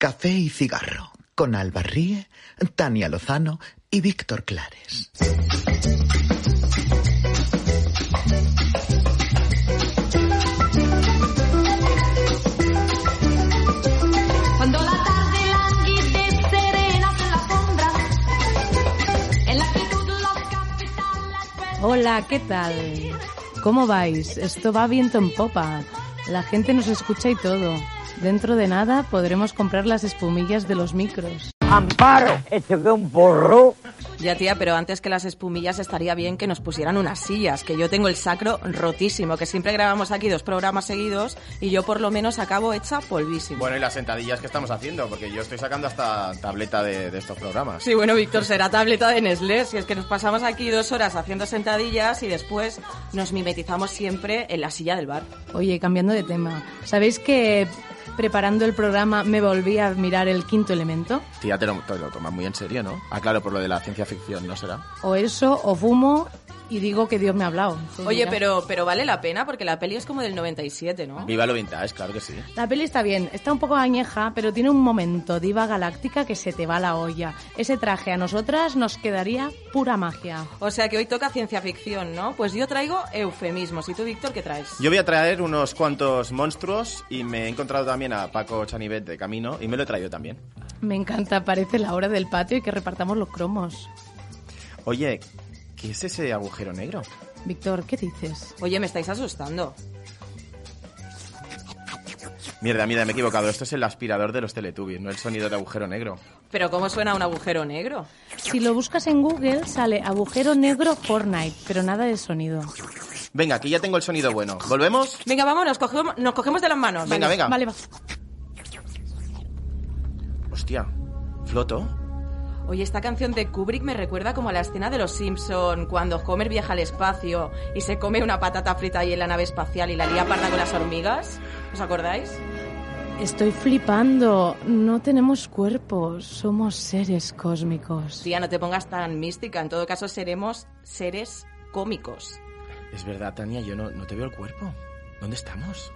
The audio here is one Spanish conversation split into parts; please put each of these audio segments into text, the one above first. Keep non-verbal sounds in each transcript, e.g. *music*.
Café y cigarro con Alba Ríe, Tania Lozano y Víctor Clares. Hola, ¿qué tal? ¿Cómo vais? Esto va viento en popa. La gente nos escucha y todo. Dentro de nada podremos comprar las espumillas de los micros. Amparo, esto que un porro. Ya tía, pero antes que las espumillas estaría bien que nos pusieran unas sillas, que yo tengo el sacro rotísimo, que siempre grabamos aquí dos programas seguidos y yo por lo menos acabo hecha polvísimo. Bueno, y las sentadillas que estamos haciendo, porque yo estoy sacando hasta tableta de, de estos programas. Sí, bueno, Víctor, será tableta de Nestlé, si es que nos pasamos aquí dos horas haciendo sentadillas y después nos mimetizamos siempre en la silla del bar. Oye, cambiando de tema, ¿sabéis que preparando el programa me volví a mirar el quinto elemento? Tía, te lo, te lo tomas muy en serio, ¿no? Ah, claro, por lo de la ciencia ficción, ¿no será? O eso, o fumo y digo que Dios me ha hablado. Oye, dirás. pero, pero vale la pena porque la peli es como del 97, ¿no? Viva lo vintage, claro que sí. La peli está bien, está un poco añeja, pero tiene un momento diva galáctica que se te va la olla. Ese traje a nosotras nos quedaría pura magia. O sea que hoy toca ciencia ficción, ¿no? Pues yo traigo eufemismos. ¿Y tú, Víctor, qué traes? Yo voy a traer unos cuantos monstruos y me he encontrado también a Paco Chanivet de camino y me lo he traído también. Me encanta, parece la hora del patio y que repartamos los cromos. Oye, ¿qué es ese agujero negro? Víctor, ¿qué dices? Oye, me estáis asustando. Mierda, mierda, me he equivocado. Esto es el aspirador de los Teletubbies, no el sonido de agujero negro. ¿Pero cómo suena un agujero negro? Si lo buscas en Google sale agujero negro Fortnite, pero nada de sonido. Venga, aquí ya tengo el sonido bueno. ¿Volvemos? Venga, vamos, nos cogemos, nos cogemos de las manos. Venga, venga. Vale, va. Hostia, floto. Oye, esta canción de Kubrick me recuerda como a la escena de Los Simpson cuando Homer viaja al espacio y se come una patata frita ahí en la nave espacial y la lía parda con las hormigas. ¿Os acordáis? Estoy flipando. No tenemos cuerpos, somos seres cósmicos. Tía, no te pongas tan mística. En todo caso, seremos seres cómicos. Es verdad, Tania, yo no, no te veo el cuerpo. ¿Dónde estamos?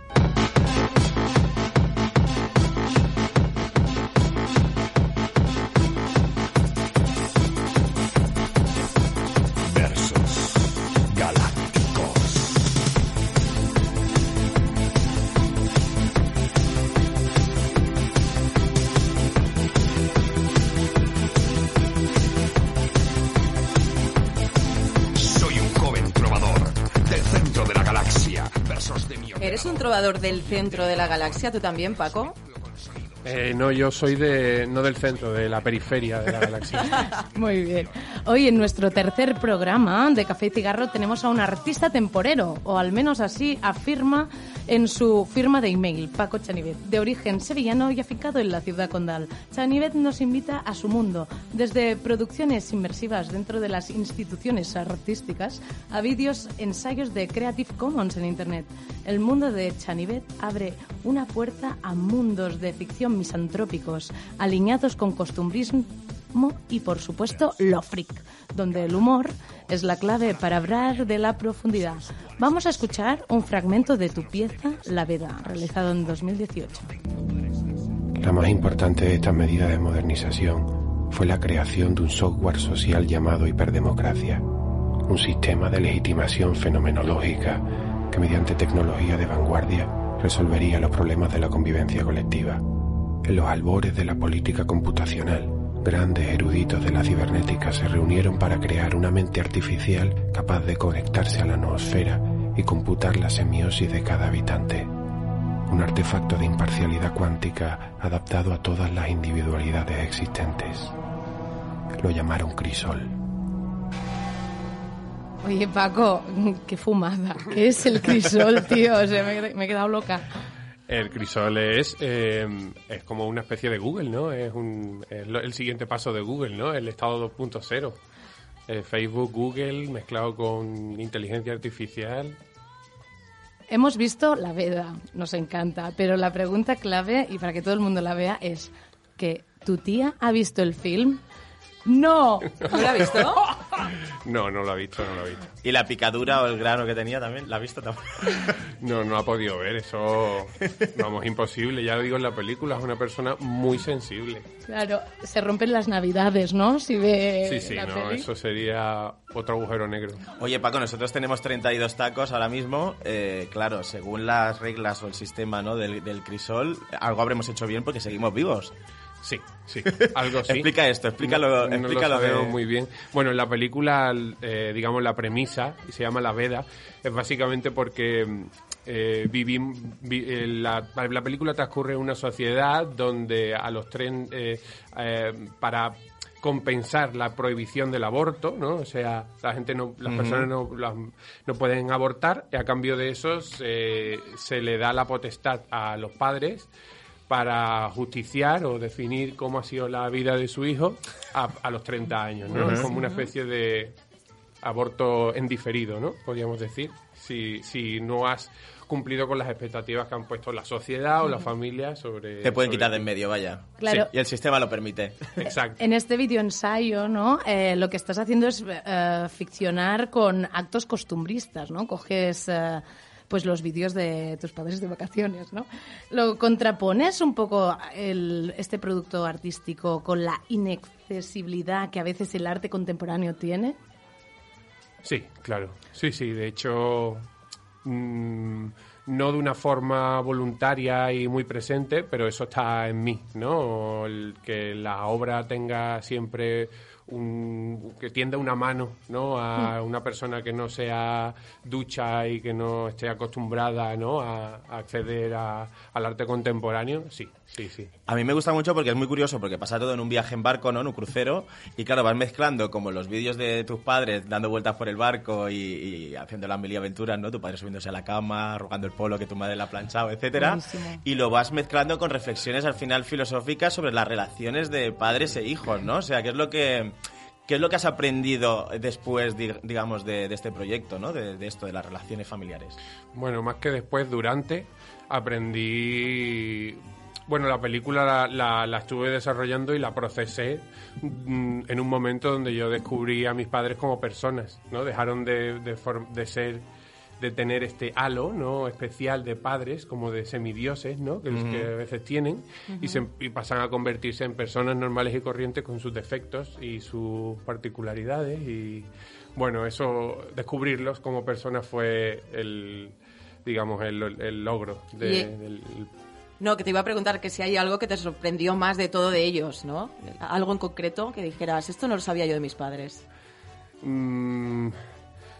Trovador del centro de la galaxia? ¿Tú también, Paco? Eh, no, yo soy de no del centro, de la periferia de la galaxia. *laughs* Muy bien. Hoy en nuestro tercer programa de Café y Cigarro tenemos a un artista temporero, o al menos así afirma en su firma de email, Paco Chanivet, de origen sevillano y afincado en la ciudad condal. Chanivet nos invita a su mundo, desde producciones inmersivas dentro de las instituciones artísticas a vídeos, ensayos de Creative Commons en Internet. El mundo de Chanivet abre una puerta a mundos de ficción misantrópicos, alineados con costumbrismo y, por supuesto, lo freak, donde el humor es la clave para hablar de la profundidad. Vamos a escuchar un fragmento de tu pieza, La Veda, realizado en 2018. La más importante de estas medidas de modernización fue la creación de un software social llamado hiperdemocracia, un sistema de legitimación fenomenológica que mediante tecnología de vanguardia resolvería los problemas de la convivencia colectiva. En los albores de la política computacional, grandes eruditos de la cibernética se reunieron para crear una mente artificial capaz de conectarse a la noosfera y computar la semiosis de cada habitante. Un artefacto de imparcialidad cuántica adaptado a todas las individualidades existentes. Lo llamaron crisol. Oye, Paco, qué fumada. ¿Qué es el crisol, tío? Me he quedado loca. El crisol es, eh, es como una especie de Google, ¿no? Es, un, es lo- el siguiente paso de Google, ¿no? El estado 2.0. Eh, Facebook, Google, mezclado con inteligencia artificial. Hemos visto la veda, nos encanta, pero la pregunta clave, y para que todo el mundo la vea, es que tu tía ha visto el film. No, ¿No lo ha visto? *laughs* No, no lo ha visto, no lo ha visto. Y la picadura o el grano que tenía también, ¿la ha visto también? *laughs* No, no ha podido ver, eso, *laughs* vamos, imposible. Ya lo digo en la película, es una persona muy sensible. claro, se rompen las navidades, ¿no? Si ve Sí, sí, la no, peli. eso sería otro agujero negro. Oye, Paco, nosotros tenemos 32 tacos ahora mismo. Eh, claro, según las reglas o el sistema ¿no? del, del crisol, algo habremos hecho bien porque seguimos vivos. Sí, sí, *laughs* algo sí. Explica esto, explícalo, No, no explícalo lo de- sabemos muy bien. Bueno, en la película, eh, digamos, la premisa, y se llama La Veda, es básicamente porque eh, vivim- vi- eh, la, la película transcurre en una sociedad donde a los tren, eh, eh, para compensar la prohibición del aborto, ¿no? O sea, la gente no, las personas no, las- no pueden abortar y a cambio de eso se, se le da la potestad a los padres para justiciar o definir cómo ha sido la vida de su hijo a, a los 30 años, ¿no? Es como una especie de aborto en diferido, ¿no? Podríamos decir, si, si no has cumplido con las expectativas que han puesto la sociedad o la familia sobre... Te pueden sobre quitar de en medio, vaya. Claro. Sí, y el sistema lo permite. Exacto. En este video ensayo, ¿no? Eh, lo que estás haciendo es eh, ficcionar con actos costumbristas, ¿no? Coges eh, pues los vídeos de tus padres de vacaciones, ¿no? Lo contrapones un poco el, este producto artístico con la inaccesibilidad que a veces el arte contemporáneo tiene. Sí, claro. Sí, sí. De hecho, mm, no de una forma voluntaria y muy presente, pero eso está en mí, ¿no? El que la obra tenga siempre un, que tienda una mano, ¿no? A una persona que no sea ducha y que no esté acostumbrada, ¿no? A, a acceder a- al arte contemporáneo. Sí, sí, sí. A mí me gusta mucho porque es muy curioso, porque pasa todo en un viaje en barco, ¿no? En un crucero, y claro, vas mezclando como los vídeos de tus padres dando vueltas por el barco y, y haciendo las mil y aventuras, ¿no? Tu padre subiéndose a la cama, arrugando el polo que tu madre le ha planchado, etcétera. Buenísimo. Y lo vas mezclando con reflexiones al final filosóficas sobre las relaciones de padres e hijos, ¿no? O sea, ¿qué es lo que... ¿Qué es lo que has aprendido después, di- digamos, de, de este proyecto, ¿no? De, de esto, de las relaciones familiares. Bueno, más que después, durante, aprendí... Bueno, la película la, la- la estuve desarrollando y la procesé mm, en un momento donde yo descubrí a mis padres como personas, ¿no? Dejaron de, de, for- de ser, de tener este halo, ¿no? Especial de padres, como de semidioses, ¿no? Que, que a veces tienen, y, se, y pasan a convertirse en personas normales y corrientes con sus defectos y sus particularidades y... Bueno, eso, descubrirlos como personas fue el, digamos, el, el logro de- Y- del, No, que te iba a preguntar que si hay algo que te sorprendió más de todo de ellos, ¿no? Algo en concreto que dijeras, esto no lo sabía yo de mis padres. Mm,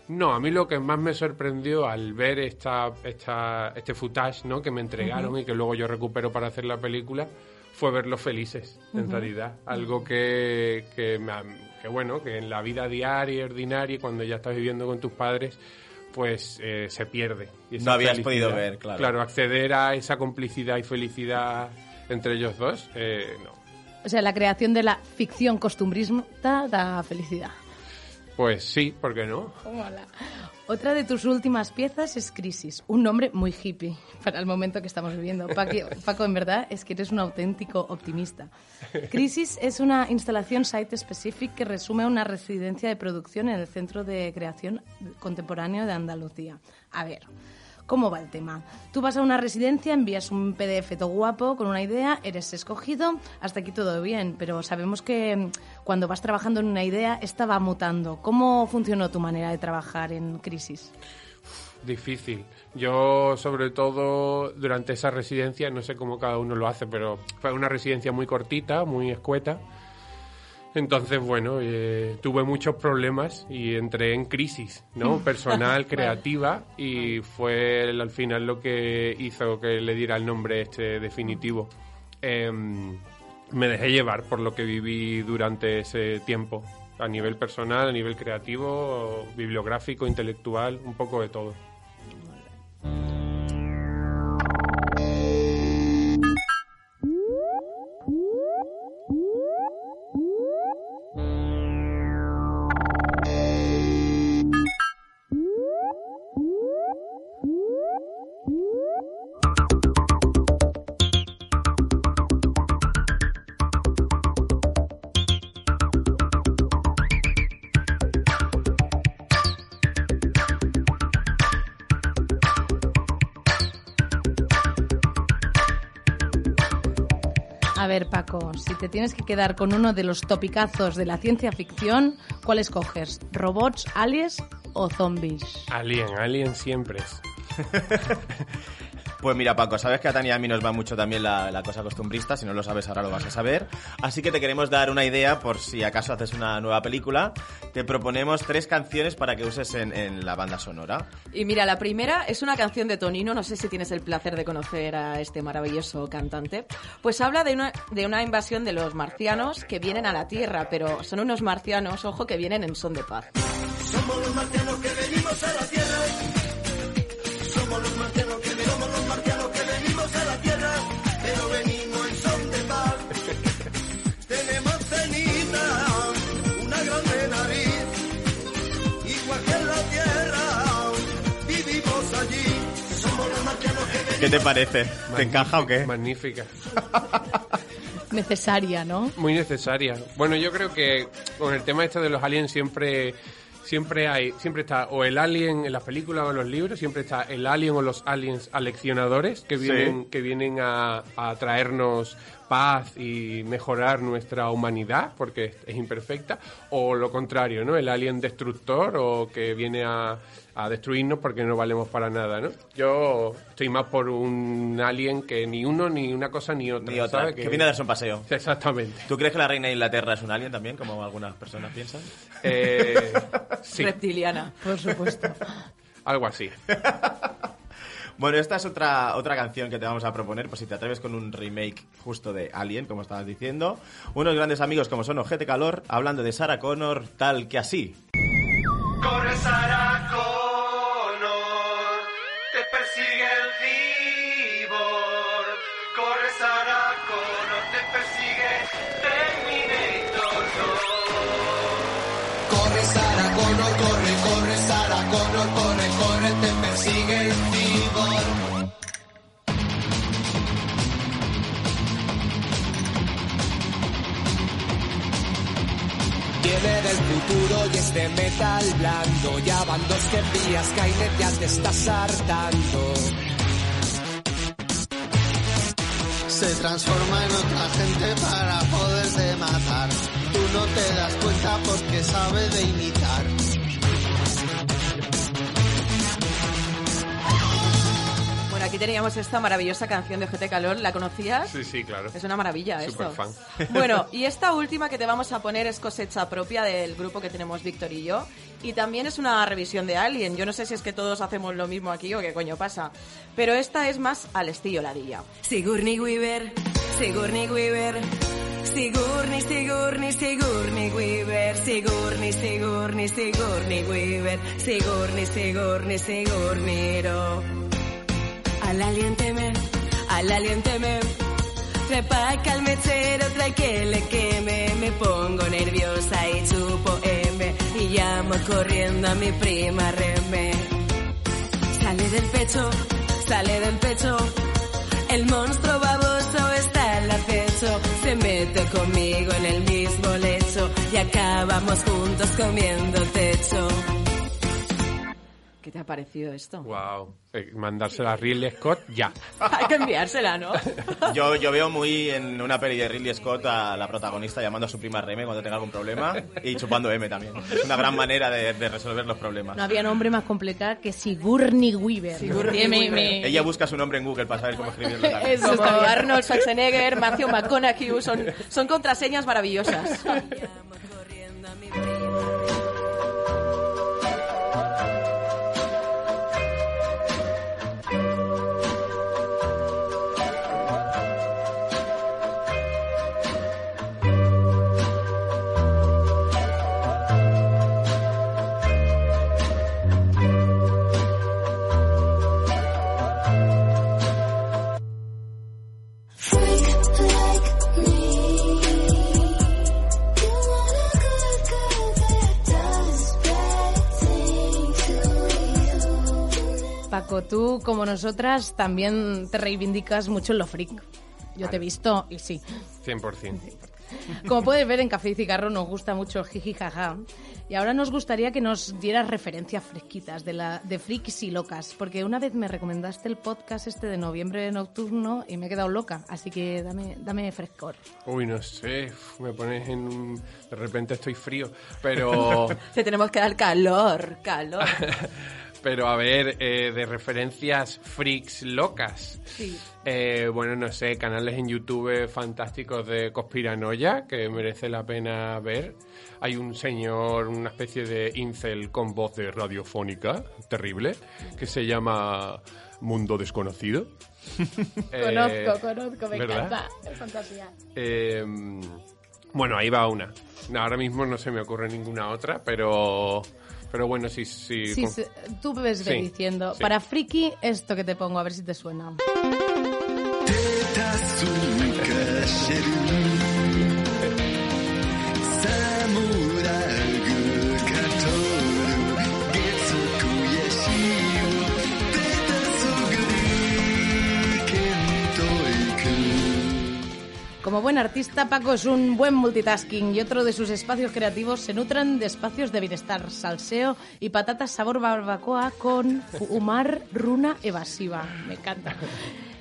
no, a mí lo que más me sorprendió al ver esta, esta, este footage ¿no? que me entregaron y que luego yo recupero para hacer la película fue verlos felices, en realidad. Algo que, que, que, bueno, que en la vida diaria y ordinaria, cuando ya estás viviendo con tus padres, pues eh, se pierde. Y No habías felicidad- podido ver, claro. Claro, acceder a esa complicidad y felicidad entre ellos dos, eh, no. O sea, la creación de la ficción costumbrista da felicidad. Pues sí, ¿por qué no? Otra de tus últimas piezas es Crisis, un nombre muy hippie para el momento que estamos viviendo. Paco, en verdad es que eres un auténtico optimista. Crisis es una instalación site-specific que resume una residencia de producción en el Centro de Creación Contemporáneo de Andalucía. A ver, ¿cómo va el tema? Tú vas a una residencia, envías un PDF todo guapo con una idea, eres escogido, hasta aquí todo bien, pero sabemos que mm, cuando vas trabajando en una idea, esta va mutando. ¿Cómo funcionó tu manera de trabajar en Crisis? Difícil. Yo, sobre todo, durante esa residencia, no sé cómo cada uno lo hace, pero fue una residencia muy cortita, muy escueta. Entonces, bueno, eh, tuve muchos problemas y entré en crisis, ¿no? *laughs* Personal, creativa, y fue el- al final lo que hizo que le diera el nombre este definitivo. Em, me dejé llevar por lo que viví durante ese tiempo, a nivel personal, a nivel creativo, bibliográfico, intelectual, un poco de todo. A ver, Paco, si te tienes que quedar con uno de los topicazos de la ciencia ficción, ¿cuál escoges? ¿Robots, aliens o zombies? Alien, Alien siempre es. *laughs* Pues mira, Paco, sabes que a Tania y a mí nos va mucho también la, la cosa costumbrista. Si no lo sabes, ahora lo vas a saber. Así que te queremos dar una idea por si acaso haces una nueva película. Te proponemos tres canciones para que uses en, en la banda sonora. Y mira, la primera es una canción de Tonino, no sé si tienes el placer de conocer a este maravilloso cantante. Pues habla de una, de una invasión de los marcianos que vienen a la Tierra, pero son unos marcianos, ojo, que vienen en son de paz. Tenemos ¿Qué te parece? ¿Te encaja o qué? Magnífica. Necesaria, ¿no? Muy necesaria. Bueno, yo creo que con el tema este de los aliens siempre siempre hay siempre está o el alien en las películas o en los libros, siempre está el alien o los aliens aleccionadores que Sí. vienen que vienen a, a traernos paz y mejorar nuestra humanidad porque es, es imperfecta o lo contrario, ¿no? El alien destructor o que viene a, a destruirnos porque no valemos para nada, ¿no? Yo estoy más por un alien que ni uno ni una cosa ni otra, Ni otra, ¿sabes? que viene a darse un paseo. Exactamente. ¿Tú crees que la reina de Inglaterra es un alien también, como algunas personas piensan? Eh, *laughs* sí, Reptiliana. Por supuesto. algo así. *laughs* Bueno, esta es otra, otra canción que te vamos a proponer, por si te atreves con un remake justo de Alien, como estabas diciendo. Unos grandes amigos como son Ojete Calor, hablando de Sarah Connor, tal que así. Corre Sarah Connor, Viene del futuro y es de metal blando. Ya van dos que pillas, Skynet ya te estás hartando. Se transforma en otra gente para poderse matar. Tú no te das cuenta porque sabe de imitar. Aquí teníamos esta maravillosa canción de GT Calor, ¿la conocías? Sí, sí, claro. Es una maravilla Super esto. fan. *laughs* *laughs* Bueno, y esta última que te vamos a poner es cosecha propia del grupo que tenemos Víctor y yo. Y también es una revisión de Alien. Yo no sé si es que todos hacemos lo mismo aquí o qué coño pasa. Pero esta es más al estilo ladilla. Sigourney Weaver, Sigourney Weaver, Sigourney, Sigourney, Sigourney Weaver, Sigourney, Sigourney, Sigourney Weaver, Sigourney, Sigourney, Sigourney Ro. Al alien teme, al alien teme, trepa al mechero, trae que le queme, me pongo nerviosa y chupo M, y llamo corriendo a mi prima Reme. Sale del pecho, sale del pecho. El monstruo baboso está al acecho. Se mete conmigo en el mismo lecho y acabamos juntos comiendo techo. ¿Qué te ha parecido esto? Wow. Eh, mandársela a Ridley Scott ya. *laughs* Hay que enviársela, ¿no? *laughs* Yo, yo veo muy en una peli de Ridley Scott a la protagonista llamando a su prima Reme cuando tenga algún problema y chupando M también. Es una gran manera de, de resolver los problemas. No había nombre más complicado que Sigourney Weaver. Sigourney Weaver. me- Ella busca su nombre en Google para saber cómo escribirlo. también. Eso Como. Arnold Schwarzenegger, *laughs* Matthew McConaughey, son, son contraseñas maravillosas. Paco, tú, como nosotras, también te reivindicas mucho en lo freak. Yo te he visto y sí. 100%. Como puedes ver, en Café y Cigarro nos gusta mucho el jiji jaja. Y ahora nos gustaría que nos dieras referencias fresquitas de, la, de frikis y locas. Porque una vez me recomendaste el podcast este de noviembre nocturno y me he quedado loca. Así que dame, dame frescor. Uy, no sé, me pones en un... De repente estoy frío, pero... *laughs* Te tenemos que dar calor, calor. *laughs* Pero a ver, eh, de referencias freaks locas. Sí. Eh, bueno, no sé, canales en YouTube fantásticos de conspiranoia que merece la pena ver. Hay un señor, una especie de incel con voz de radiofónica, terrible, que se llama Mundo Desconocido. *laughs* Eh, Conozco, conozco, me ¿verdad? encanta. Es fantasía. Eh, bueno, ahí va una. Ahora mismo no se me ocurre ninguna otra, pero, pero bueno, sí, sí. Sí, tú ves Sí, diciendo, sí. para friki, esto que te pongo, a ver si te suena. Como buen artista, Paco es un buen multitasking y otro de sus espacios creativos se nutren de espacios de bienestar, salseo y patatas sabor barbacoa con fumar runa evasiva. Me encanta.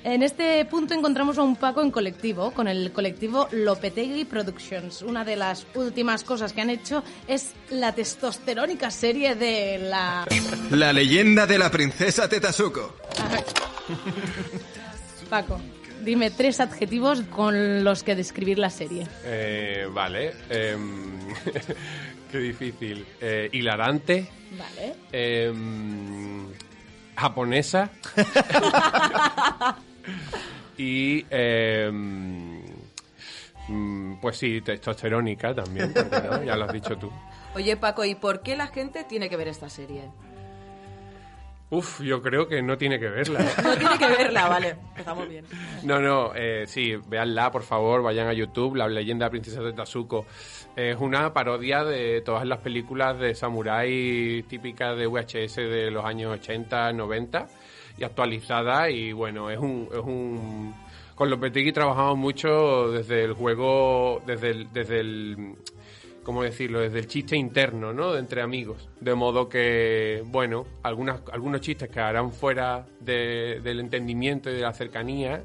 En este punto encontramos a un Paco en colectivo, con el colectivo Lopetegui Productions. Una de las últimas cosas que han hecho es la testosterónica serie de la... La leyenda de la princesa Tetasuko. *laughs* Paco, dime tres adjetivos con los que describir la serie. Eh, vale. em, *laughs* qué difícil. Eh, hilarante. Vale. em, japonesa. *laughs* y. em, mm, pues sí, testosterónica también. Ya lo has dicho tú. Oye, Paco, ¿y por qué la gente tiene que ver esta serie? Uf, yo creo que no tiene que verla. *laughs* No tiene que verla, vale. Empezamos bien. No, no, eh, sí, véanla, por favor, vayan a YouTube, La leyenda de la princesa de Tatsuko. Es una parodia de todas las películas de samurái típicas de VHS de los años 80, 90 y actualizada y bueno, es un... Es un con Lopetegui trabajamos mucho desde el juego, desde el, desde el ¿cómo decirlo? Desde el chiste interno, ¿no? De entre amigos. De modo que, bueno, algunas, algunos chistes quedarán fuera de- del entendimiento y de la cercanía,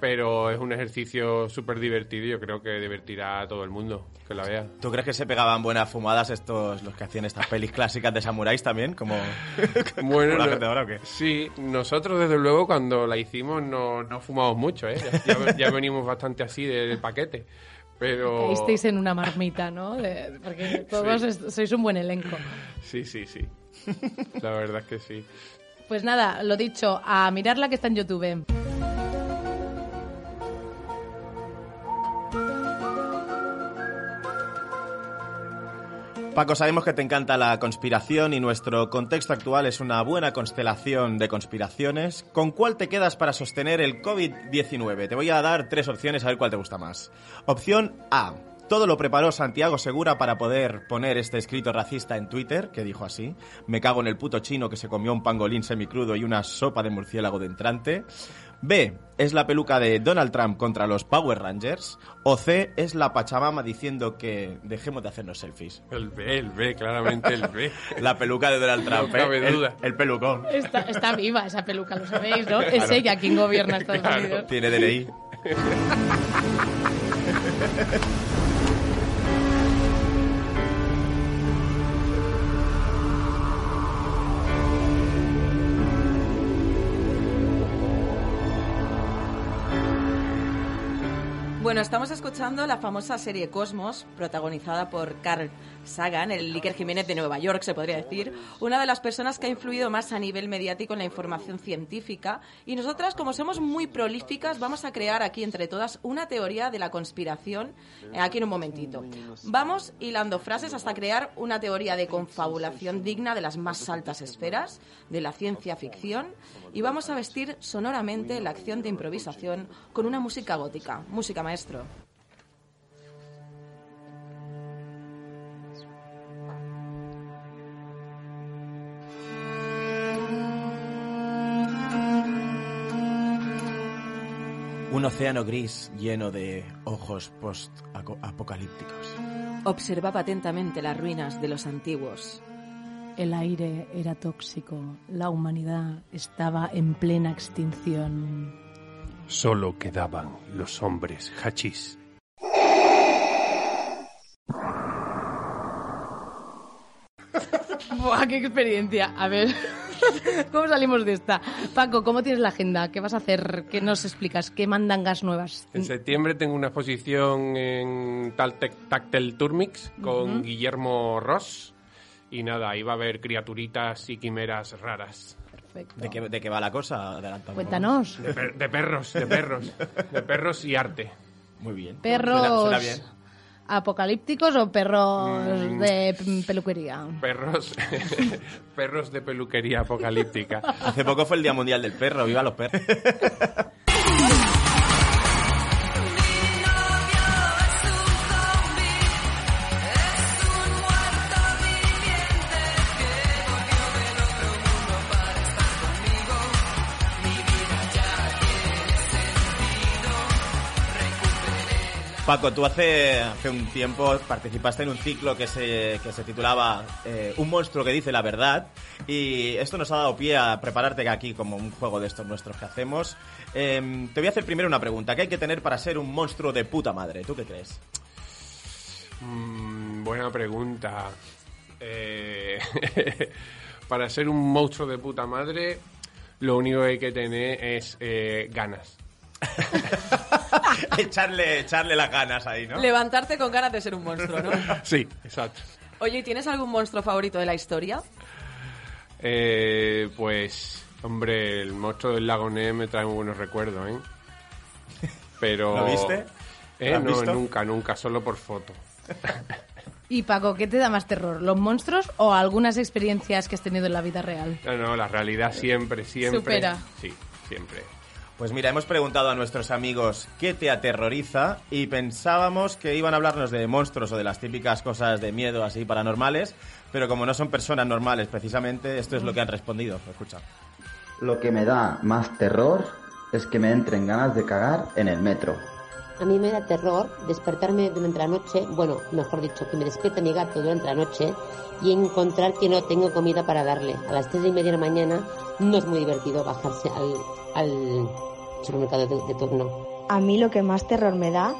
pero es un ejercicio súper divertido y yo creo que divertirá a todo el mundo que la vea. ¿Tú crees que se pegaban buenas fumadas estos, los que hacían estas pelis clásicas de samuráis también? Como, *laughs* Bueno, como la gente ahora o qué? sí, nosotros desde luego cuando la hicimos no, no fumamos mucho, ¿eh? Ya, ya- ya venimos bastante así del paquete. Pero... Caísteis en una marmita, ¿no? De- porque *laughs* todos Sí. sois un buen elenco. Sí, sí, sí. La verdad es que sí. Pues nada, lo dicho, a mirarla que está en YouTube. Paco, sabemos que te encanta la conspiración y nuestro contexto actual es una buena constelación de conspiraciones. ¿Con cuál te quedas para sostener el COVID-19? Te voy a dar tres opciones a ver cuál te gusta más. Opción A. Todo lo preparó Santiago Segura para poder poner este escrito racista en Twitter, que dijo así. Me cago en el puto chino que se comió un pangolín semicrudo y una sopa de murciélago de entrante. B. Es la peluca de Donald Trump contra los Power Rangers. O C. Es la Pachamama diciendo que dejemos de hacernos selfies. El B, el B, claramente el B. *laughs* La peluca de Donald Trump, No cabe ¿eh? El- duda. El, pelucón. Está, está viva esa peluca, lo sabéis, ¿no? Es ella quien gobierna Estados Claro. Unidos. Tiene DNI. *laughs* Bueno, estamos escuchando la famosa serie Cosmos, protagonizada por Carl Sagan, el Iker Jiménez de Nueva York, se podría decir, una de las personas que ha influido más a nivel mediático en la información científica. Y nosotras, como somos muy prolíficas, vamos a crear aquí entre todas una teoría de la conspiración eh, aquí en un momentito. Vamos hilando frases hasta crear una teoría de confabulación digna de las más altas esferas de la ciencia ficción y vamos a vestir sonoramente la acción de improvisación con una música gótica. Música maestro. Un océano gris lleno de ojos post-apocalípticos. Observaba atentamente las ruinas de los antiguos. El aire era tóxico. La humanidad estaba en plena extinción. Solo quedaban los hombres hachís. *laughs* Buah, qué experiencia. A ver, *laughs* ¿cómo salimos de esta? Paco, ¿cómo tienes la agenda? ¿Qué vas a hacer? ¿Qué nos explicas? ¿Qué mandangas nuevas? En septiembre tengo una exposición en Tactel Turmix con. Guillermo Ross. Y nada, ahí va a haber criaturitas y quimeras raras. ¿De qué, de qué va la cosa? Adelanta un poco. Cuéntanos. De, per- de perros, de perros. *laughs* De perros y arte. Muy bien. ¿Perros Suena- suena bien. Apocalípticos o perros Mm. de peluquería? Perros, *laughs* perros de peluquería apocalíptica. Hace poco fue el Día Mundial del Perro. ¡Viva los perros! *laughs* Paco, tú hace, hace un tiempo participaste en un ciclo que se, que se titulaba eh, Un monstruo que dice la verdad y esto nos ha dado pie a prepararte aquí como un juego de estos nuestros que hacemos. Em, te voy a hacer primero una pregunta. ¿Qué hay que tener para ser un monstruo de puta madre? ¿Tú qué crees? Mm, buena pregunta. Eh, *laughs* para ser un monstruo de puta madre, lo único que hay que tener es eh, ganas. *laughs* *laughs* echarle, echarle las ganas ahí, ¿no? Levantarte con ganas de ser un monstruo, ¿no? *laughs* Sí, exacto. Oye, ¿y ¿tienes algún monstruo favorito de la historia? Eh, pues, hombre, el monstruo del lago Ness me trae muy buenos recuerdos, ¿eh? Pero... *laughs* ¿Lo viste? Eh, ¿Lo has no, visto? nunca, nunca, solo por foto. Y Paco, ¿qué te da más terror? ¿Los monstruos o algunas experiencias que has tenido en la vida real? No, no, la realidad siempre, siempre. Supera. Sí, siempre. Pues mira, hemos preguntado a nuestros amigos qué te aterroriza y pensábamos que iban a hablarnos de monstruos o de las típicas cosas de miedo así paranormales, pero como no son personas normales precisamente, esto es lo que han respondido. Escucha. Lo que me da más terror es que me entren ganas de cagar en el metro. A mí me da terror despertarme durante la noche, bueno, mejor dicho, que me despierte mi gato durante la noche y encontrar que no tengo comida para darle. A las tres y media de la mañana no es muy divertido bajarse al, al supermercado de, de turno. A mí lo que más terror me da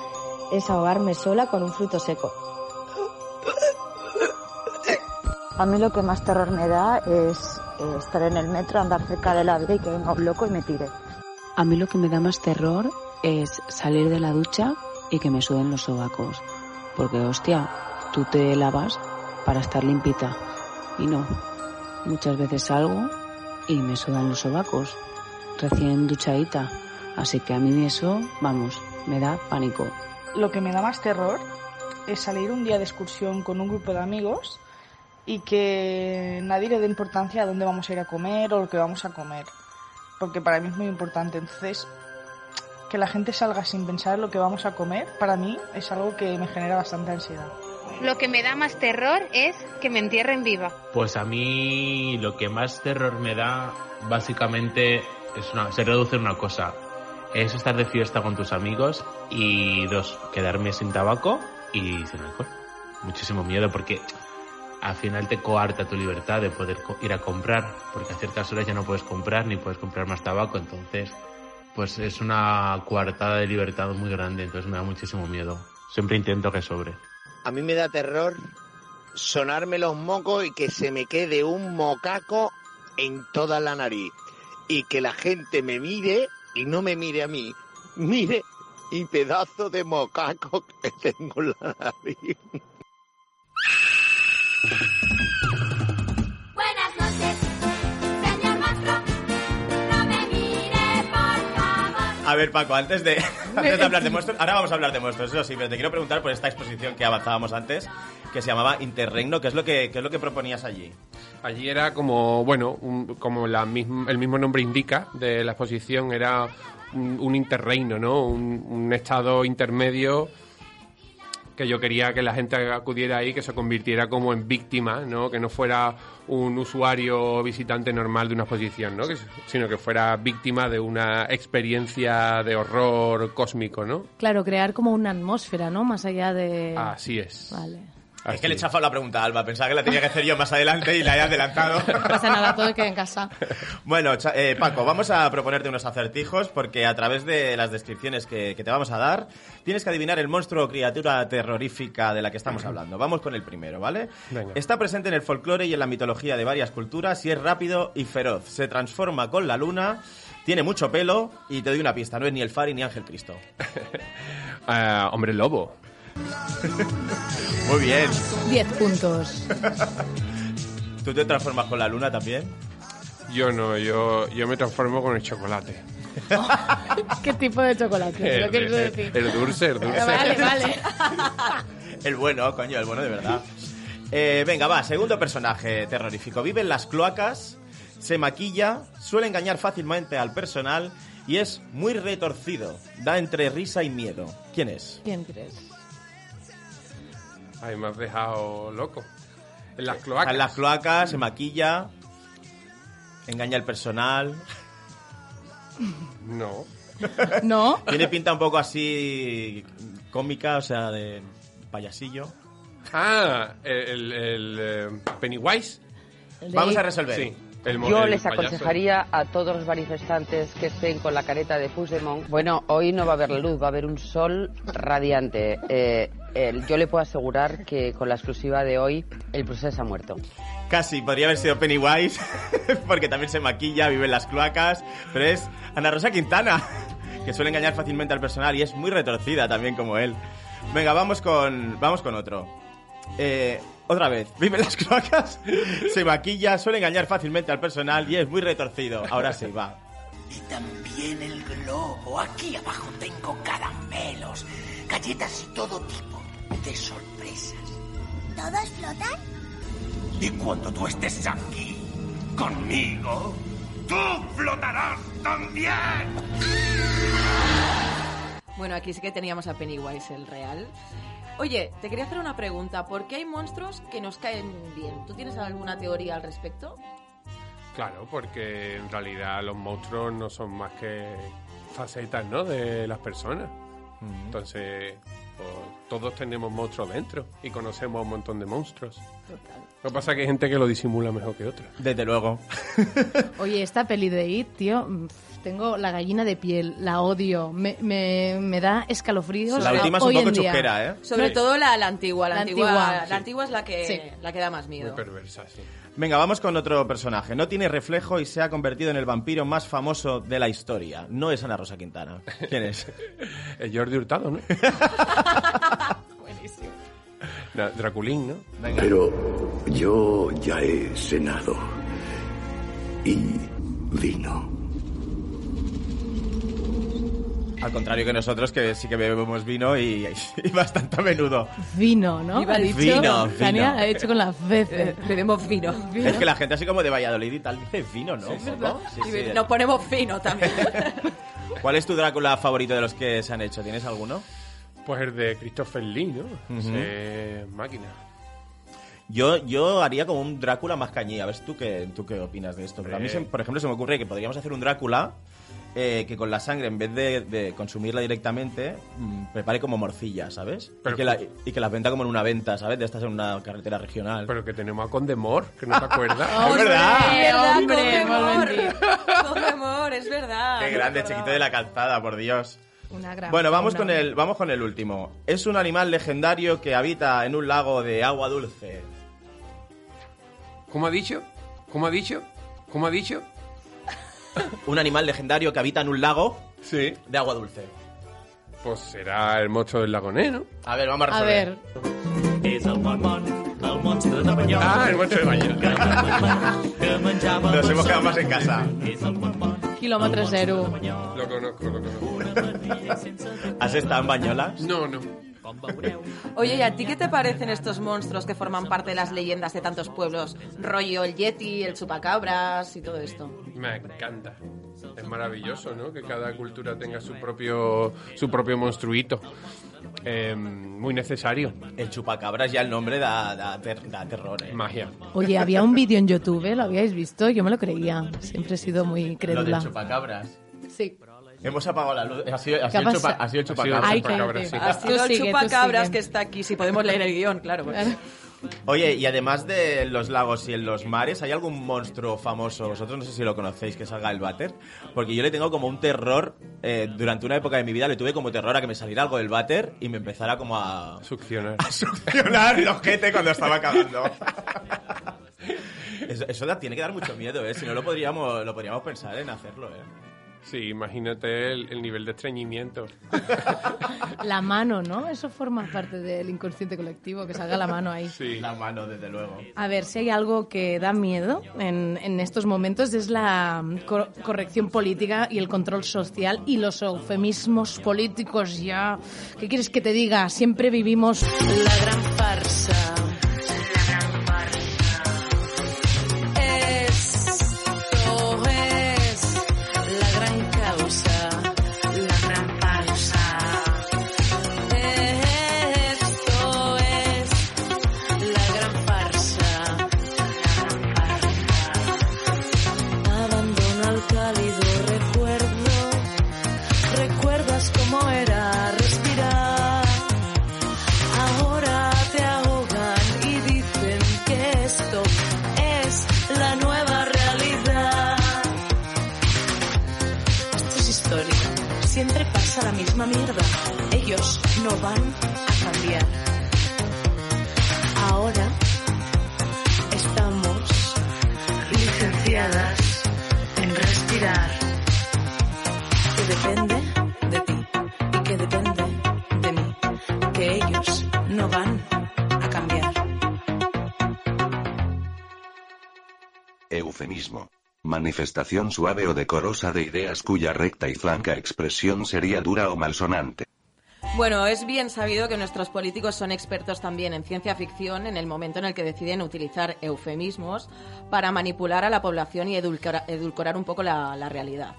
es ahogarme sola con un fruto seco. A mí lo que más terror me da es eh, estar en el metro, andar cerca de la vida y que venga un loco y me tire. A mí lo que me da más terror es salir de la ducha y que me suden los sobacos. Porque, hostia, tú te lavas para estar limpita. Y no. Muchas veces salgo y me sudan los sobacos. Recién duchadita. Así que a mí eso, vamos, me da pánico. Lo que me da más terror es salir un día de excursión con un grupo de amigos y que nadie le dé importancia a dónde vamos a ir a comer o lo que vamos a comer. Porque para mí es muy importante. Entonces, que la gente salga sin pensar en lo que vamos a comer, para mí es algo que me genera bastante ansiedad. Lo que me da más terror es que me entierren viva. Pues a mí lo que más terror me da básicamente es una, se reduce en una cosa. Es estar de fiesta con tus amigos y dos, quedarme sin tabaco y sin alcohol. Muchísimo miedo porque al final te coarta tu libertad de poder co- ir a comprar, porque a ciertas horas ya no puedes comprar ni puedes comprar más tabaco, entonces pues es una coartada de libertad muy grande, entonces me da muchísimo miedo. Siempre intento que sobre. A mí me da terror sonarme los mocos y que se me quede un mocaco en toda la nariz. Y que la gente me mire y no me mire a mí. Mire y pedazo de mocaco que tengo en la nariz. A ver, Paco, *laughs* antes de, hablar de monstruos, ahora vamos a hablar de monstruos, eso sí, pero te quiero preguntar por esta exposición que avanzábamos antes, que se llamaba Interregno, ¿qué es lo que, qué es lo que proponías allí? Allí era como, bueno, un- como la el mismo nombre indica de la exposición, era un, un interreino, ¿no? Un, un estado intermedio que yo quería que la gente acudiera ahí, que se convirtiera como en víctima, ¿no? Que no fuera un usuario visitante normal de una exposición, ¿no? Que- sino que fuera víctima de una experiencia de horror cósmico, ¿no? Claro, crear como una atmósfera, ¿no? Más allá de... Así es. Vale. Es que le he chafado la pregunta a Alba. Pensaba que la tenía que hacer yo más adelante y la he adelantado. *laughs* No pasa nada, todo queda en casa. Bueno, eh, Paco, vamos a proponerte unos acertijos porque a través de las descripciones que, que te vamos a dar, tienes que adivinar el monstruo o criatura terrorífica de la que estamos hablando. Vamos con el primero, ¿vale? Venga. Está presente en el folclore y en la mitología de varias culturas y es rápido y feroz. Se transforma con la luna, tiene mucho pelo y te doy una pista, no es ni el Fari ni Ángel Cristo. *laughs* Ah, hombre lobo. *laughs* Muy bien. 10 puntos. ¿Tú te transformas con la luna también? Yo no, yo, yo me transformo con el chocolate. *laughs* ¿Qué tipo de chocolate? Lo El, quieres el- decir. el dulce, el dulce. Vale, vale. *laughs* El bueno, coño, el bueno de verdad. Eh, venga, va, segundo personaje terrorífico. Vive en las cloacas, se maquilla, suele engañar fácilmente al personal y es muy retorcido. Da entre risa y miedo. ¿Quién es? ¿Quién crees? Ay, me has dejado loco. En las cloacas. En las cloacas, se maquilla, engaña al personal. No. *laughs* ¿No? Tiene pinta un poco así cómica, o sea, de payasillo. Ah, el, el, eh, Pennywise. Vamos a resolver. Sí. el Yo el les payaso. aconsejaría a todos los manifestantes que estén con la careta de Puigdemont. Bueno, hoy no va a haber la luz, va a haber un sol radiante. Eh, yo le puedo asegurar que con la exclusiva de hoy el proceso ha muerto. Casi, podría haber sido Pennywise, *laughs* porque también se maquilla, vive en las cloacas, pero es Ana Rosa Quintana, *laughs* que suele engañar fácilmente al personal y es muy retorcida también como él. Venga, vamos con, vamos con otro. Eh, otra vez, vive en las *laughs* cloacas, se maquilla, suele engañar fácilmente al personal y es muy retorcido. Ahora sí, va. Y también el globo. Aquí abajo tengo caramelos, galletas y todo tipo de sorpresas. ¿Todos flotan? Y cuando tú estés aquí, conmigo, tú flotarás también. Bueno, aquí sí que teníamos a Pennywise, el real. Oye, te quería hacer una pregunta. ¿Por qué hay monstruos que nos caen bien? ¿Tú tienes alguna teoría al respecto? Claro, porque en realidad los monstruos no son más que facetas, ¿no? De las personas. Entonces, pues, todos tenemos monstruos dentro y conocemos un montón de monstruos. Lo que pasa es que hay gente que lo disimula mejor que otra. Desde luego. *laughs* Oye, esta peli de It, tío, tengo la gallina de piel, la odio, me, me, me da escalofríos. La última es un poco chusquera, ¿eh? Sobre Sí. todo la, la antigua. La, La antigua, antigua, la sí. antigua es la que, Sí. la que da más miedo. Muy perversa, sí. Venga, vamos con otro personaje. No tiene reflejo y se ha convertido en el vampiro más famoso de la historia. No es Ana Rosa Quintana. ¿Quién es? *laughs* El Jordi Hurtado, ¿no? *laughs* Na- Draculín, ¿no? Pero yo ya he cenado. Y vino. Al contrario que nosotros, que sí que bebemos vino y, y bastante a menudo. Vino, ¿no? Iba dicho, decir vino, Tania vino. ha hecho con las veces. Eh, bebemos vino. Es que la gente así como de Valladolid y tal dice vino, ¿no? Sí, Y sí. Nos ponemos fino también. *laughs* ¿Cuál es tu Drácula favorito de los que se han hecho? ¿Tienes alguno? Pues el de Christopher Lee, ¿no? Ese máquina. Yo, yo haría como un Drácula más cañí. A ver tú qué, tú qué opinas de esto. Pero a mí, se- por ejemplo, se me ocurre que podríamos hacer un Drácula eh, que con la sangre, en vez de, de consumirla directamente, mm, prepare como morcilla, ¿sabes? Pero y, que la, y que las venda como en una venta, ¿sabes? De estas en una carretera regional. Pero que tenemos a Condemor, que no te acuerdas. *laughs* ¡Es verdad! Hombre, Condemor. Valentí. Condemor, es verdad. ¡Qué grande, chiquito de la calzada, por Dios! Una gran Bueno, vamos con, el, vamos con el último. Es un animal legendario que habita en un lago de agua dulce. ¿Cómo ha dicho? ¿Cómo ha dicho? ¿Cómo ha dicho? *laughs* Un animal legendario que habita en un lago Sí. de agua dulce. Pues será el monstruo del lagoné, ¿no? A ver, vamos a A resolver. ver, És el el monstre de Banyoles. Ah, el monstruo de Banyoles. Que menjava... Nos hemos quedado más en casa. És el kilómetro cero. Lo conozco, lo conozco. ¿Has estado en Bañolas? No, no. Oye, ¿y a ti qué te parecen estos monstruos que forman parte de las leyendas de tantos pueblos? Rollo el Yeti, el chupacabras y todo esto. Me encanta. Es maravilloso, ¿no? Que cada cultura tenga su propio, su propio monstruito. eh, muy necesario. El chupacabras ya el nombre da, da, ter- da terror, ¿eh? Magia. Oye, había un vídeo en YouTube, ¿lo habíais visto? Yo me lo creía. Siempre he sido muy Lo del crédula. chupacabras. Sí. Hemos apagado la luz. Ha sido, ha ¿Qué sido el, chupa- ha sido el Ha sido el chupacabras. Ay, chupacabras, cállate. sí. Ha sido el chupacabras que está aquí. Si podemos leer el guion, claro. pues. Oye, y además de los lagos y en los mares, ¿hay algún monstruo famoso? Vosotros no sé si lo conocéis, que salga el váter. Porque yo le tengo como un terror. eh, durante una época de mi vida le tuve como terror a que me saliera algo del váter y me empezara como a, Succionar. *laughs* a succionar el ojete cuando estaba acabando. *laughs* Eso, eso da- tiene que dar mucho miedo, ¿eh? Si no lo podríamos, lo podríamos pensar en hacerlo, ¿eh? Sí, imagínate el, el nivel de estreñimiento. *laughs* La mano, ¿no? Eso forma parte del inconsciente colectivo, que salga la mano ahí. Sí. La mano, desde luego. A ver, si hay algo que da miedo en, en estos momentos es la mm, cor- corrección política y el control social y los eufemismos políticos ya. ¿Qué quieres que te diga? Siempre vivimos la gran farsa. Mierda. Ellos no van a cambiar. Ahora estamos licenciadas en respirar. Que depende de ti y que depende de mí. Que ellos no van a cambiar. Eufemismo. Manifestación suave o decorosa de ideas cuya recta y flanca expresión sería dura o malsonante. Bueno, es bien sabido que nuestros políticos son expertos también en ciencia ficción en el momento en el que deciden utilizar eufemismos para manipular a la población y edulcora- edulcorar un poco la, la realidad.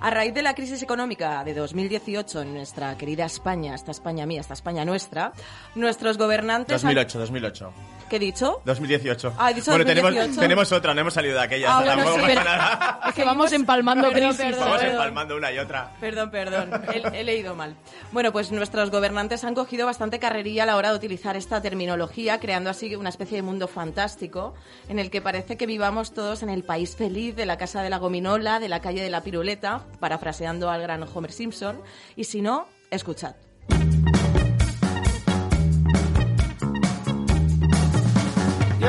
A raíz de la crisis económica de 2018 en nuestra querida España, esta España mía, esta España nuestra, nuestros gobernantes... han- 2008, 2008. ¿Qué he dicho? 2018. Ah, he dicho bueno, 2018. Tenemos, tenemos otra, no hemos salido de aquella. Ah, bueno, sí. nada. *laughs* Es que vamos empalmando Perdón, crisis. perdón, Vamos perdón. empalmando una y otra. Perdón, perdón, he, he leído mal. Bueno, pues nuestros gobernantes han cogido bastante carrerilla a la hora de utilizar esta terminología, creando así una especie de mundo fantástico en el que parece que vivamos todos en el país feliz de la casa de la gominola, de la calle de la piruleta, parafraseando al gran Homer Simpson. Y si no, escuchad.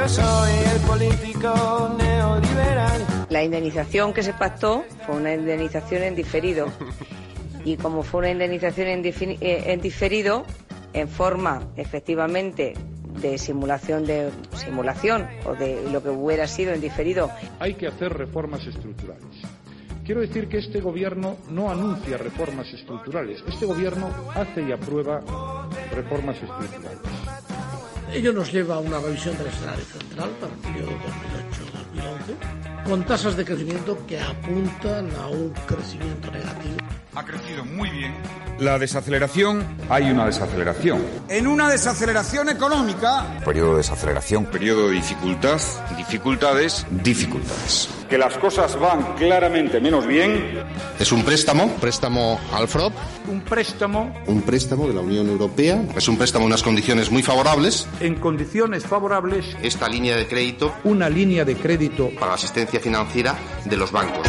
Yo soy el político neoliberal. La indemnización que se pactó fue una indemnización en diferido. *laughs* Y como fue una indemnización en, eh, en diferido, en forma efectivamente de simulación de simulación o de lo que hubiera sido en diferido Hay que hacer reformas estructurales. Quiero decir que este gobierno no anuncia reformas estructurales, este gobierno hace y aprueba reformas estructurales. Ello nos lleva a una revisión del escenario central para el periodo 2008-2011, con tasas de crecimiento que apuntan a un crecimiento negativo. Ha crecido muy bien. La desaceleración. Hay una desaceleración. En una desaceleración económica. Periodo de desaceleración. Periodo de dificultad. Dificultades. Dificultades. Que las cosas van claramente menos bien. Es un préstamo, préstamo al FROP, Un préstamo un préstamo de la Unión Europea. Es un préstamo en unas condiciones muy favorables. en condiciones favorables, Esta línea de crédito una línea de crédito para la asistencia financiera de los bancos.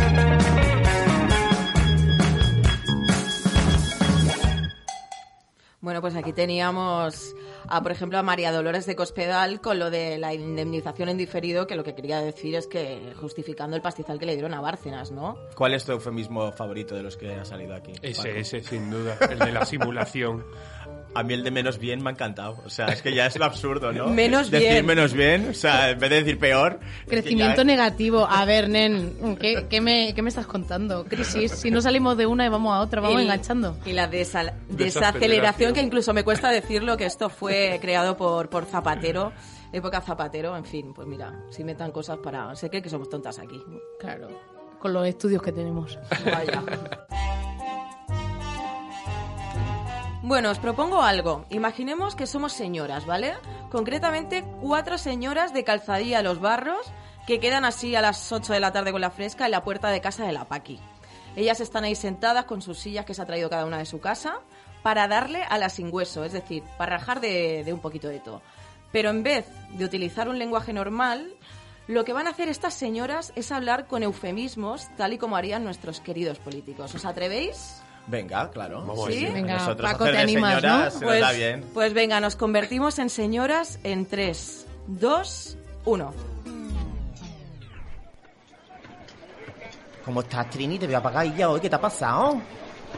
Bueno, pues aquí teníamos a, por ejemplo, a María Dolores de Cospedal con lo de la indemnización en diferido, que lo que quería decir es que justificando el pastizal que le dieron a Bárcenas, ¿no? ¿Cuál es tu eufemismo favorito de los que ha salido aquí? Ese, Paco? ese, sin duda, el de la simulación. *laughs* A mí el de menos bien me ha encantado. O sea, es que ya es lo absurdo, ¿no? *laughs* Menos decir bien. menos bien, o sea, en vez de decir peor. Crecimiento ya- negativo. A ver, nen, ¿qué, qué me, ¿qué me estás contando? Crisis. Si no salimos de una y vamos a otra, vamos Y- enganchando. Y la desal- Desaceleración. que incluso me cuesta decirlo, que esto fue creado por, por Zapatero, época Zapatero, en fin, pues mira, si metan cosas para... Sé que, que somos tontas aquí. Claro, con los estudios que tenemos. Vaya. Bueno, os propongo algo. Imaginemos que somos señoras, ¿vale? Concretamente, cuatro señoras de calzadilla Los Barros que quedan así a las 8 de la tarde con la fresca en la puerta de casa de la Paqui. Ellas están ahí sentadas con sus sillas que se ha traído cada una de su casa para darle a la sin hueso, es decir, para rajar de un poquito de todo. Pero en vez de utilizar un lenguaje normal, lo que van a hacer estas señoras es hablar con eufemismos, tal y como harían nuestros queridos políticos. ¿Os atrevéis? Venga, claro. ¿Sí? Venga, Nosotros Paco, hacer te de animas, señoras ¿no? se nos da bien. Pues venga, nos convertimos en señoras en 3, 2, 1. ¿Cómo estás, Trini? Te voy a pagar ya hoy. ¿Qué te ha pasado?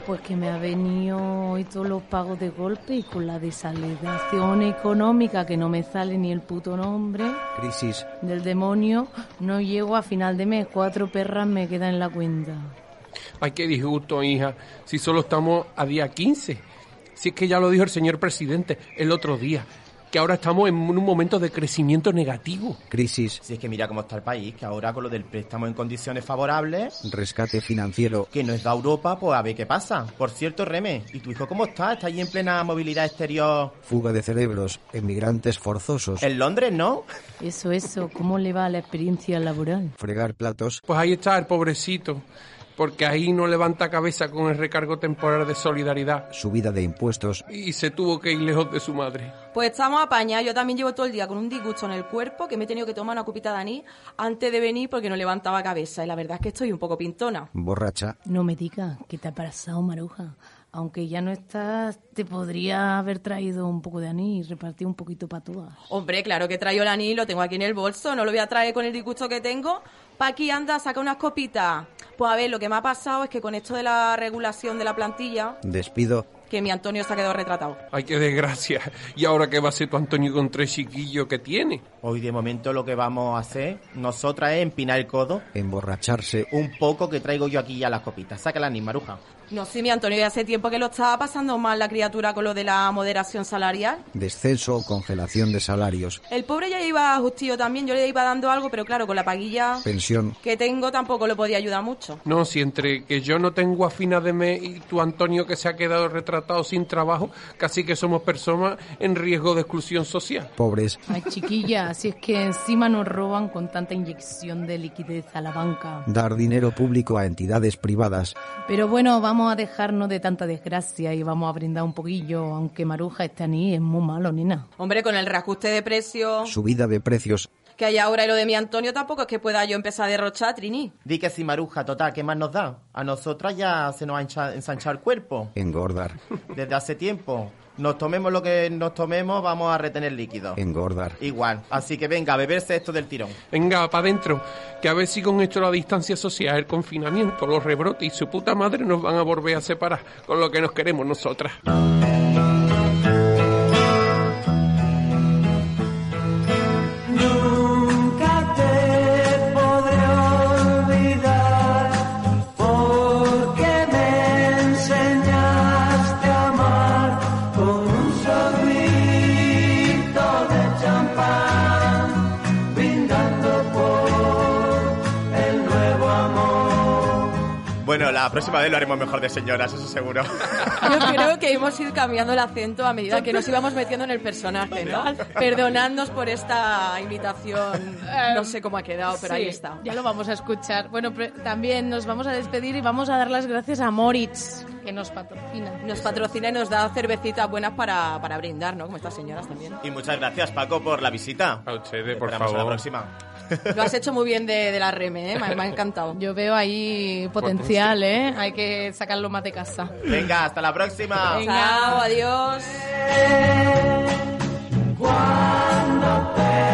Pues que me ha venido hoy todos los pagos de golpe y con la desalentación económica que no me sale ni el puto nombre Crisis. del demonio, no llego a final de mes. Cuatro perras me quedan en la cuenta. Ay, qué disgusto, hija. Si solo estamos a día 15. Si es que ya lo dijo el señor presidente el otro día, que ahora estamos en un momento de crecimiento negativo. Crisis. Si es que mira cómo está el país, que ahora con lo del préstamo en condiciones favorables, Rescate financiero. que nos da Europa, pues a ver qué pasa. Por cierto, Reme, ¿y tu hijo cómo está? ¿Está ahí en plena movilidad exterior Fuga de cerebros. Emigrantes forzosos. en Londres, no? Eso, eso, ¿cómo le va la experiencia laboral? Fregar platos. Pues ahí está el pobrecito, porque ahí no levanta cabeza con el recargo temporal de solidaridad Subida de impuestos. y se tuvo que ir lejos de su madre. Pues estamos apañados. Yo también llevo todo el día con un disgusto en el cuerpo que me he tenido que tomar una copita de anís antes de venir porque no levantaba cabeza. Y la verdad es que estoy un poco pintona. Borracha. No me digas que te ha pasado, Maruja. Aunque ya no estás, te podría haber traído un poco de anís y repartir un poquito para todas. Hombre, claro que traigo el anís, lo tengo aquí en el bolso. No lo voy a traer con el disgusto que tengo. Paqui, anda, saca unas copitas. Pues a ver, lo que me ha pasado es que con esto de la regulación de la plantilla, Despido. que mi Antonio se ha quedado retratado. Ay, qué desgracia. ¿Y ahora qué va a ser tu Antonio con tres chiquillos que tiene? Hoy de momento lo que vamos a hacer nosotras es empinar el codo Emborracharse. un poco que traigo yo aquí ya las copitas. Sácala ni maruja. No sé, mi Antonio, ya hace tiempo que lo estaba pasando mal la criatura con lo de la moderación salarial. Descenso o congelación de salarios. El pobre ya iba justillo también, yo le iba dando algo, pero claro, con la paguilla Pensión. que tengo tampoco lo podía ayudar mucho. No, si entre que yo no tengo a fina de mes y tu Antonio que se ha quedado retratado sin trabajo, casi que somos personas en riesgo de exclusión social. Pobres. Ay, chiquilla, si es que encima nos roban con tanta inyección de liquidez a la banca. Dar dinero público a entidades privadas. Pero bueno, vamos a dejarnos de tanta desgracia y vamos a brindar un poquillo, aunque Maruja este anís es muy malo, nena. Hombre, con el reajuste de precios Subida de precios. que hay ahora y lo de mi Antonio tampoco es que pueda yo empezar a derrochar, Trini. Di que si maruja, total, ¿qué más nos da? A nosotras ya se nos ha ensanchado el cuerpo. Engordar. Desde hace tiempo. Nos tomemos lo que nos tomemos, vamos a retener líquido. Engordar. Igual. Así que venga, a beberse esto del tirón. Venga, para adentro, que a ver si con esto la distancia social, el confinamiento, los rebrotes y su puta madre nos van a volver a separar con lo que nos queremos nosotras. Bueno, la próxima vez lo haremos mejor de señoras, eso seguro. *laughs* Yo creo que hemos ido cambiando el acento a medida que nos íbamos metiendo en el personaje, ¿no? Perdonadnos por esta imitación, no sé cómo ha quedado, pero ahí Sí, está. Ya lo vamos a escuchar. Bueno, también nos vamos a despedir y vamos a dar las gracias a Moritz, que nos patrocina. Nos patrocina y nos da cervecitas buenas para, para brindar, ¿no? Como estas señoras también. Y muchas gracias, Paco, por la visita. A ustedes, Te por esperamos a la favor. próxima. Lo has hecho muy bien de, de la reme, ¿eh? me, ha encantado. Yo veo ahí potencial, ¿eh? Hay que sacarlo más de casa. Venga, hasta la próxima. Venga, adiós. Cuando te...